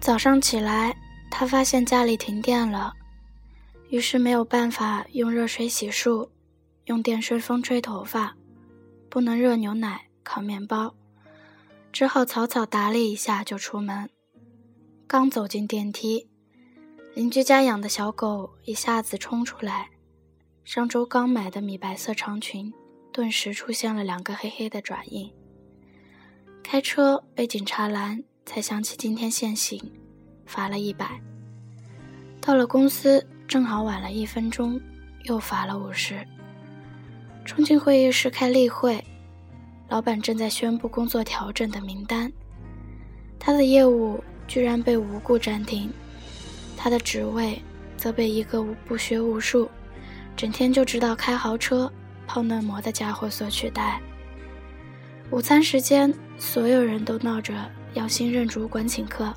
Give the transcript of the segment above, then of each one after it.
早上起来，他发现家里停电了，于是没有办法用热水洗漱，用电吹风吹头发，不能热牛奶、烤面包，只好草草打理一下就出门。刚走进电梯，邻居家养的小狗一下子冲出来，上周刚买的米白色长裙，顿时出现了两个黑黑的爪印。开车被警察拦。才想起今天限行，罚了一百。到了公司正好晚了一分钟，又罚了五十。冲进会议室开例会，老板正在宣布工作调整的名单，他的业务居然被无故暂停，他的职位则被一个不学无术、整天就知道开豪车、泡嫩模的家伙所取代。午餐时间，所有人都闹着。要新任主管请客，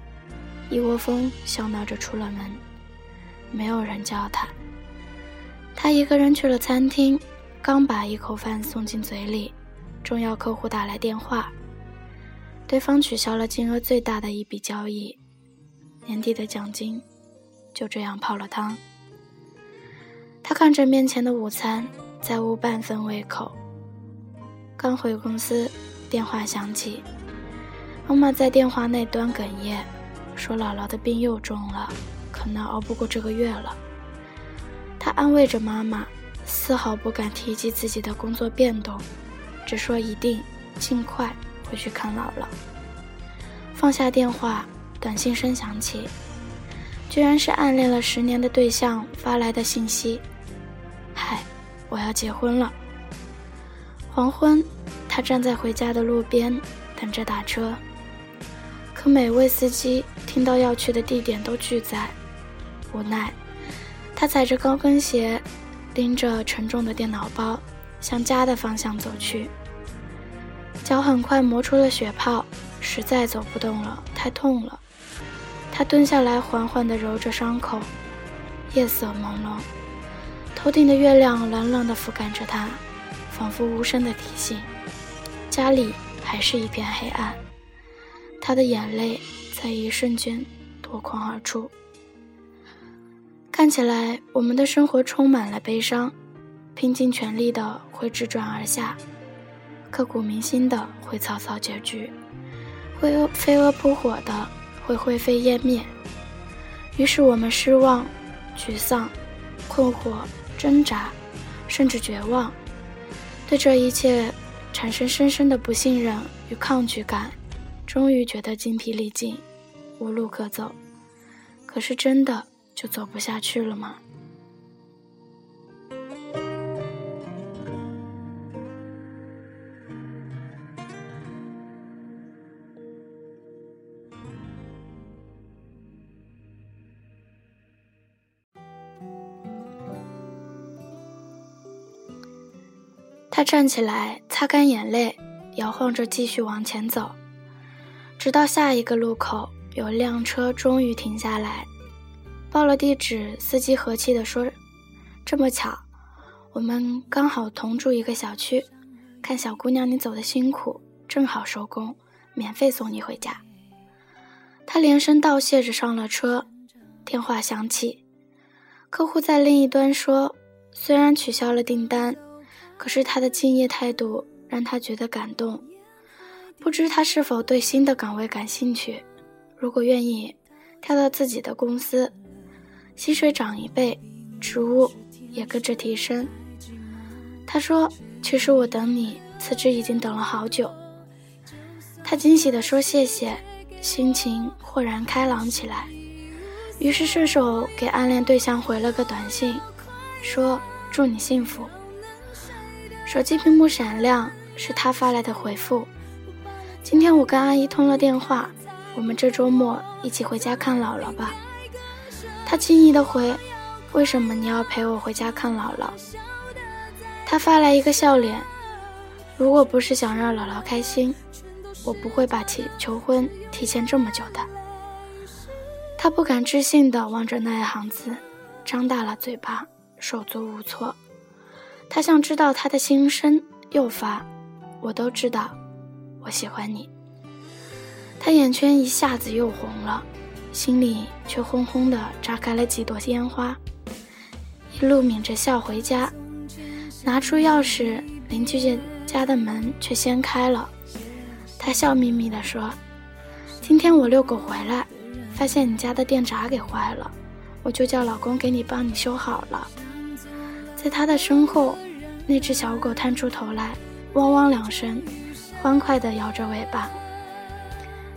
一窝蜂笑闹着出了门，没有人叫他。他一个人去了餐厅，刚把一口饭送进嘴里，重要客户打来电话，对方取消了金额最大的一笔交易，年底的奖金就这样泡了汤。他看着面前的午餐，再无半分胃口。刚回公司，电话响起。妈妈在电话那端哽咽，说：“姥姥的病又重了，可能熬不过这个月了。”她安慰着妈妈，丝毫不敢提及自己的工作变动，只说一定尽快回去看姥姥。放下电话，短信声响起，居然是暗恋了十年的对象发来的信息：“嗨，我要结婚了。”黄昏，他站在回家的路边，等着打车。可每位司机听到要去的地点都拒载，无奈，他踩着高跟鞋，拎着沉重的电脑包，向家的方向走去。脚很快磨出了血泡，实在走不动了，太痛了。他蹲下来，缓缓地揉着伤口。夜色朦胧，头顶的月亮冷冷地覆盖着他，仿佛无声的提醒：家里还是一片黑暗。他的眼泪在一瞬间夺眶而出。看起来，我们的生活充满了悲伤，拼尽全力的会直转而下，刻骨铭心的会草草结局，会飞蛾扑火的会灰飞烟灭。于是我们失望、沮丧、困惑、挣扎，甚至绝望，对这一切产生深深的不信任与抗拒感。终于觉得精疲力尽，无路可走。可是真的就走不下去了吗？他站起来，擦干眼泪，摇晃着继续往前走。直到下一个路口，有辆车终于停下来，报了地址。司机和气地说：“这么巧，我们刚好同住一个小区。看小姑娘你走的辛苦，正好收工，免费送你回家。”他连声道谢着上了车。电话响起，客户在另一端说：“虽然取消了订单，可是他的敬业态度让他觉得感动。”不知他是否对新的岗位感兴趣？如果愿意，跳到自己的公司，薪水涨一倍，职务也跟着提升。他说：“其实我等你辞职已经等了好久。”他惊喜地说：“谢谢。”心情豁然开朗起来，于是顺手给暗恋对象回了个短信，说：“祝你幸福。”手机屏幕闪亮，是他发来的回复。今天我跟阿姨通了电话，我们这周末一起回家看姥姥吧。她轻易的回：“为什么你要陪我回家看姥姥？”他发来一个笑脸：“如果不是想让姥姥开心，我不会把提求婚提前这么久的。”他不敢置信的望着那一行字，张大了嘴巴，手足无措。他想知道他的心声，又发：“我都知道。”我喜欢你，他眼圈一下子又红了，心里却轰轰的炸开了几朵烟花。一路抿着笑回家，拿出钥匙，邻居家家的门却先开了。他笑眯眯地说：“今天我遛狗回来，发现你家的电闸给坏了，我就叫老公给你帮你修好了。”在他的身后，那只小狗探出头来，汪汪两声，欢快地摇着尾巴。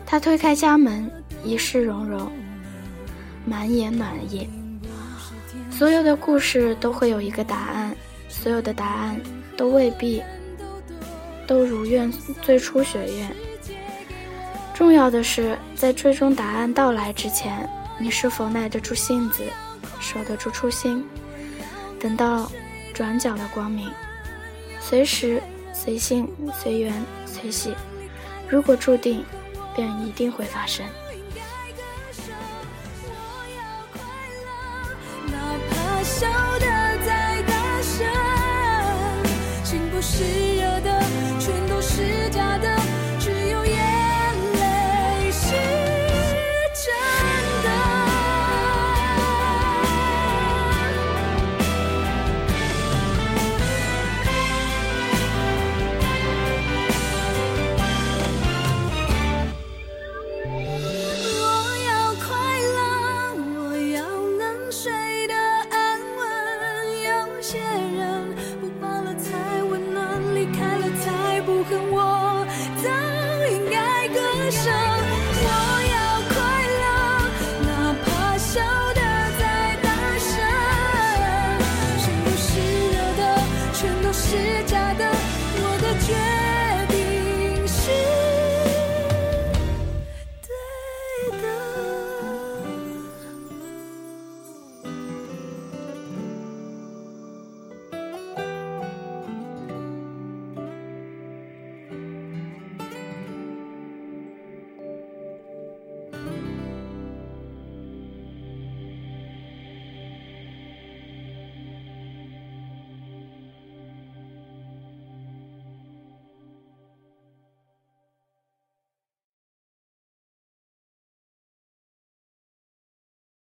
他推开家门，一世融融，满眼暖意。所有的故事都会有一个答案，所有的答案都未必都如愿最初许愿。重要的是，在最终答案到来之前，你是否耐得住性子，守得住初心？等到转角的光明，随时随性随缘随喜。如果注定，便一定会发生。